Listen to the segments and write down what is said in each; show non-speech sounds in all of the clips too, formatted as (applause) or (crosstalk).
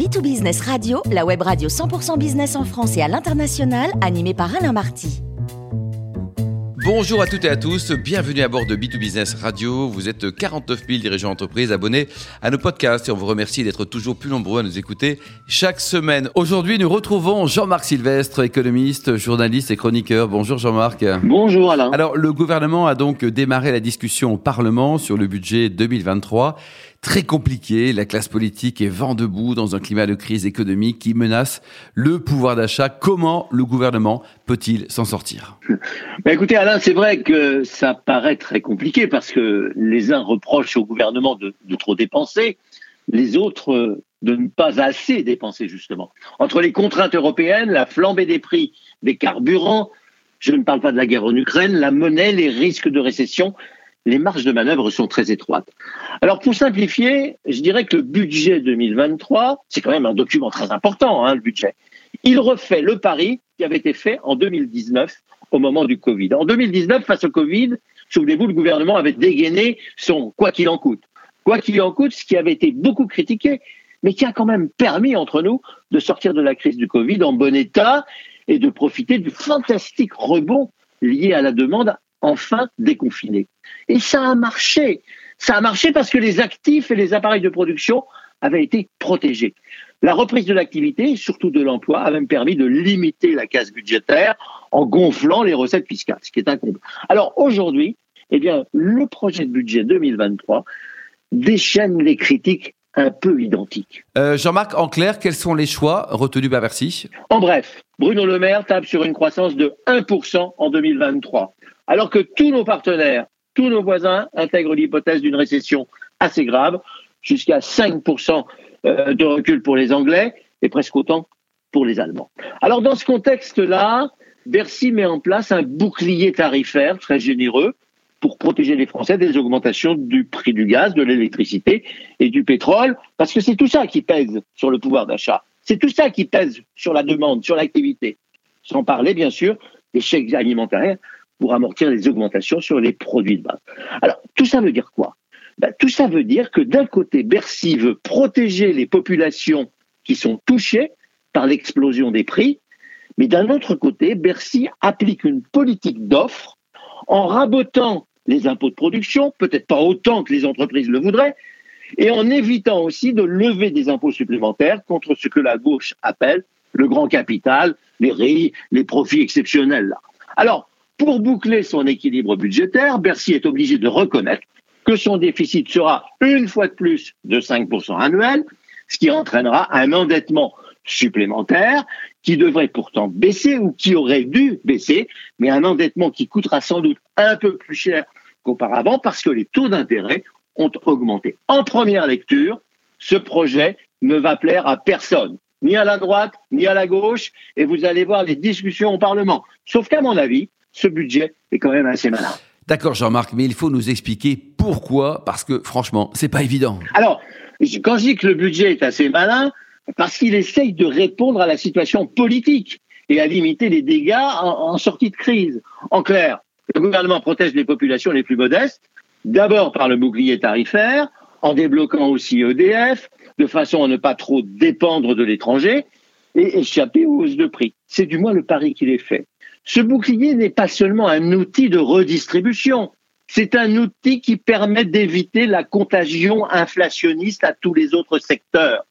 B2Business Radio, la web radio 100% business en France et à l'international, animée par Alain Marty. Bonjour à toutes et à tous, bienvenue à bord de B2Business Radio. Vous êtes 49 000 dirigeants d'entreprise abonnés à nos podcasts et on vous remercie d'être toujours plus nombreux à nous écouter chaque semaine. Aujourd'hui, nous retrouvons Jean-Marc Sylvestre, économiste, journaliste et chroniqueur. Bonjour Jean-Marc. Bonjour Alain. Alors, le gouvernement a donc démarré la discussion au Parlement sur le budget 2023 très compliqué. La classe politique est vent debout dans un climat de crise économique qui menace le pouvoir d'achat. Comment le gouvernement peut-il s'en sortir? Ben Écoutez, Alain, c'est vrai que ça paraît très compliqué parce que les uns reprochent au gouvernement de, de trop dépenser, les autres de ne pas assez dépenser, justement. Entre les contraintes européennes, la flambée des prix des carburants, je ne parle pas de la guerre en Ukraine, la monnaie, les risques de récession, les marges de manœuvre sont très étroites. Alors pour simplifier, je dirais que le budget 2023, c'est quand même un document très important, hein, le budget. Il refait le pari qui avait été fait en 2019 au moment du Covid. En 2019, face au Covid, souvenez-vous, le gouvernement avait dégainé son quoi qu'il en coûte. Quoi qu'il en coûte, ce qui avait été beaucoup critiqué, mais qui a quand même permis entre nous de sortir de la crise du Covid en bon état et de profiter du fantastique rebond lié à la demande enfin déconfiné. Et ça a marché. Ça a marché parce que les actifs et les appareils de production avaient été protégés. La reprise de l'activité, surtout de l'emploi, a même permis de limiter la casse budgétaire en gonflant les recettes fiscales, ce qui est incombe. Alors aujourd'hui, eh bien, le projet de budget 2023 déchaîne les critiques un peu identiques. Euh, Jean-Marc, en clair, quels sont les choix retenus par Bercy? En bref, Bruno Le Maire tape sur une croissance de 1% en 2023 alors que tous nos partenaires, tous nos voisins intègrent l'hypothèse d'une récession assez grave, jusqu'à 5% euh, de recul pour les Anglais et presque autant pour les Allemands. Alors dans ce contexte-là, Bercy met en place un bouclier tarifaire très généreux pour protéger les Français des augmentations du prix du gaz, de l'électricité et du pétrole, parce que c'est tout ça qui pèse sur le pouvoir d'achat. C'est tout ça qui pèse sur la demande, sur l'activité. Sans parler, bien sûr, des chèques alimentaires pour amortir les augmentations sur les produits de base. Alors, tout ça veut dire quoi? Ben, Tout ça veut dire que d'un côté, Bercy veut protéger les populations qui sont touchées par l'explosion des prix, mais d'un autre côté, Bercy applique une politique d'offre en rabotant les impôts de production, peut-être pas autant que les entreprises le voudraient, et en évitant aussi de lever des impôts supplémentaires contre ce que la gauche appelle le grand capital, les RI, les profits exceptionnels. Alors, pour boucler son équilibre budgétaire, Bercy est obligé de reconnaître que son déficit sera une fois de plus de 5% annuel, ce qui entraînera un endettement supplémentaire qui devrait pourtant baisser ou qui aurait dû baisser, mais un endettement qui coûtera sans doute un peu plus cher qu'auparavant parce que les taux d'intérêt ont augmenté. En première lecture, ce projet ne va plaire à personne, ni à la droite, ni à la gauche, et vous allez voir les discussions au Parlement. Sauf qu'à mon avis, ce budget est quand même assez malin. D'accord, Jean-Marc, mais il faut nous expliquer pourquoi, parce que franchement, c'est pas évident. Alors, quand je dis que le budget est assez malin, parce qu'il essaye de répondre à la situation politique et à limiter les dégâts en, en sortie de crise. En clair, le gouvernement protège les populations les plus modestes, d'abord par le bouclier tarifaire, en débloquant aussi EDF, de façon à ne pas trop dépendre de l'étranger et échapper aux hausses de prix. C'est du moins le pari qu'il est fait. Ce bouclier n'est pas seulement un outil de redistribution, c'est un outil qui permet d'éviter la contagion inflationniste à tous les autres secteurs.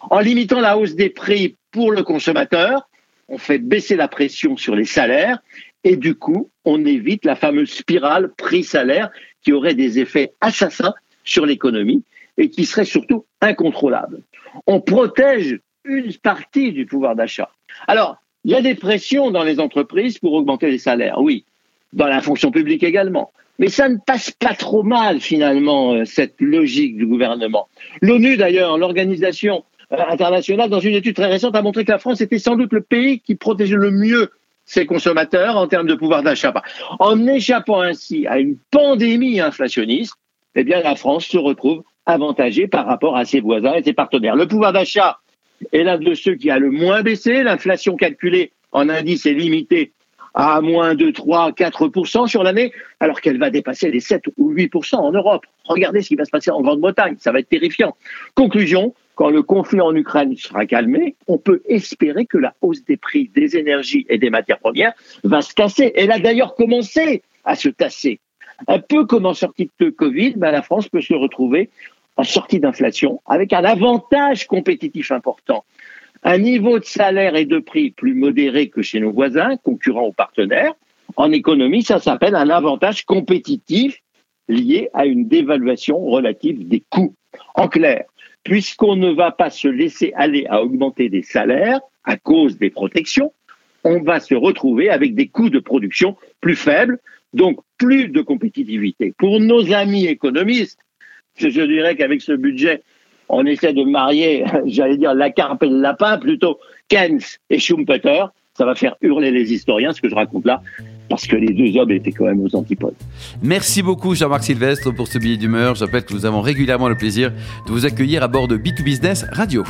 En limitant la hausse des prix pour le consommateur, on fait baisser la pression sur les salaires et du coup, on évite la fameuse spirale prix-salaire qui aurait des effets assassins sur l'économie et qui serait surtout incontrôlable. On protège une partie du pouvoir d'achat. Alors, il y a des pressions dans les entreprises pour augmenter les salaires, oui, dans la fonction publique également. Mais ça ne passe pas trop mal, finalement, euh, cette logique du gouvernement. L'ONU, d'ailleurs, l'organisation euh, internationale, dans une étude très récente, a montré que la France était sans doute le pays qui protégeait le mieux ses consommateurs en termes de pouvoir d'achat. En échappant ainsi à une pandémie inflationniste, eh bien, la France se retrouve avantagée par rapport à ses voisins et ses partenaires. Le pouvoir d'achat est l'un de ceux qui a le moins baissé. L'inflation calculée en indice est limitée à moins de 3, 4% sur l'année, alors qu'elle va dépasser les 7 ou 8% en Europe. Regardez ce qui va se passer en Grande-Bretagne, ça va être terrifiant. Conclusion, quand le conflit en Ukraine sera calmé, on peut espérer que la hausse des prix des énergies et des matières premières va se casser. Elle a d'ailleurs commencé à se tasser. Un peu comme en sortie de Covid, ben la France peut se retrouver en sortie d'inflation avec un avantage compétitif important. Un niveau de salaire et de prix plus modéré que chez nos voisins, concurrents ou partenaires. En économie, ça s'appelle un avantage compétitif lié à une dévaluation relative des coûts. En clair, puisqu'on ne va pas se laisser aller à augmenter des salaires à cause des protections, on va se retrouver avec des coûts de production plus faibles, donc plus de compétitivité. Pour nos amis économistes, je dirais qu'avec ce budget, on essaie de marier, (laughs) j'allais dire, la carpe et le lapin, plutôt Keynes et Schumpeter. Ça va faire hurler les historiens, ce que je raconte là, parce que les deux hommes étaient quand même aux antipodes. Merci beaucoup Jean-Marc Sylvestre pour ce billet d'humeur. Je rappelle que nous avons régulièrement le plaisir de vous accueillir à bord de B2Business Radio.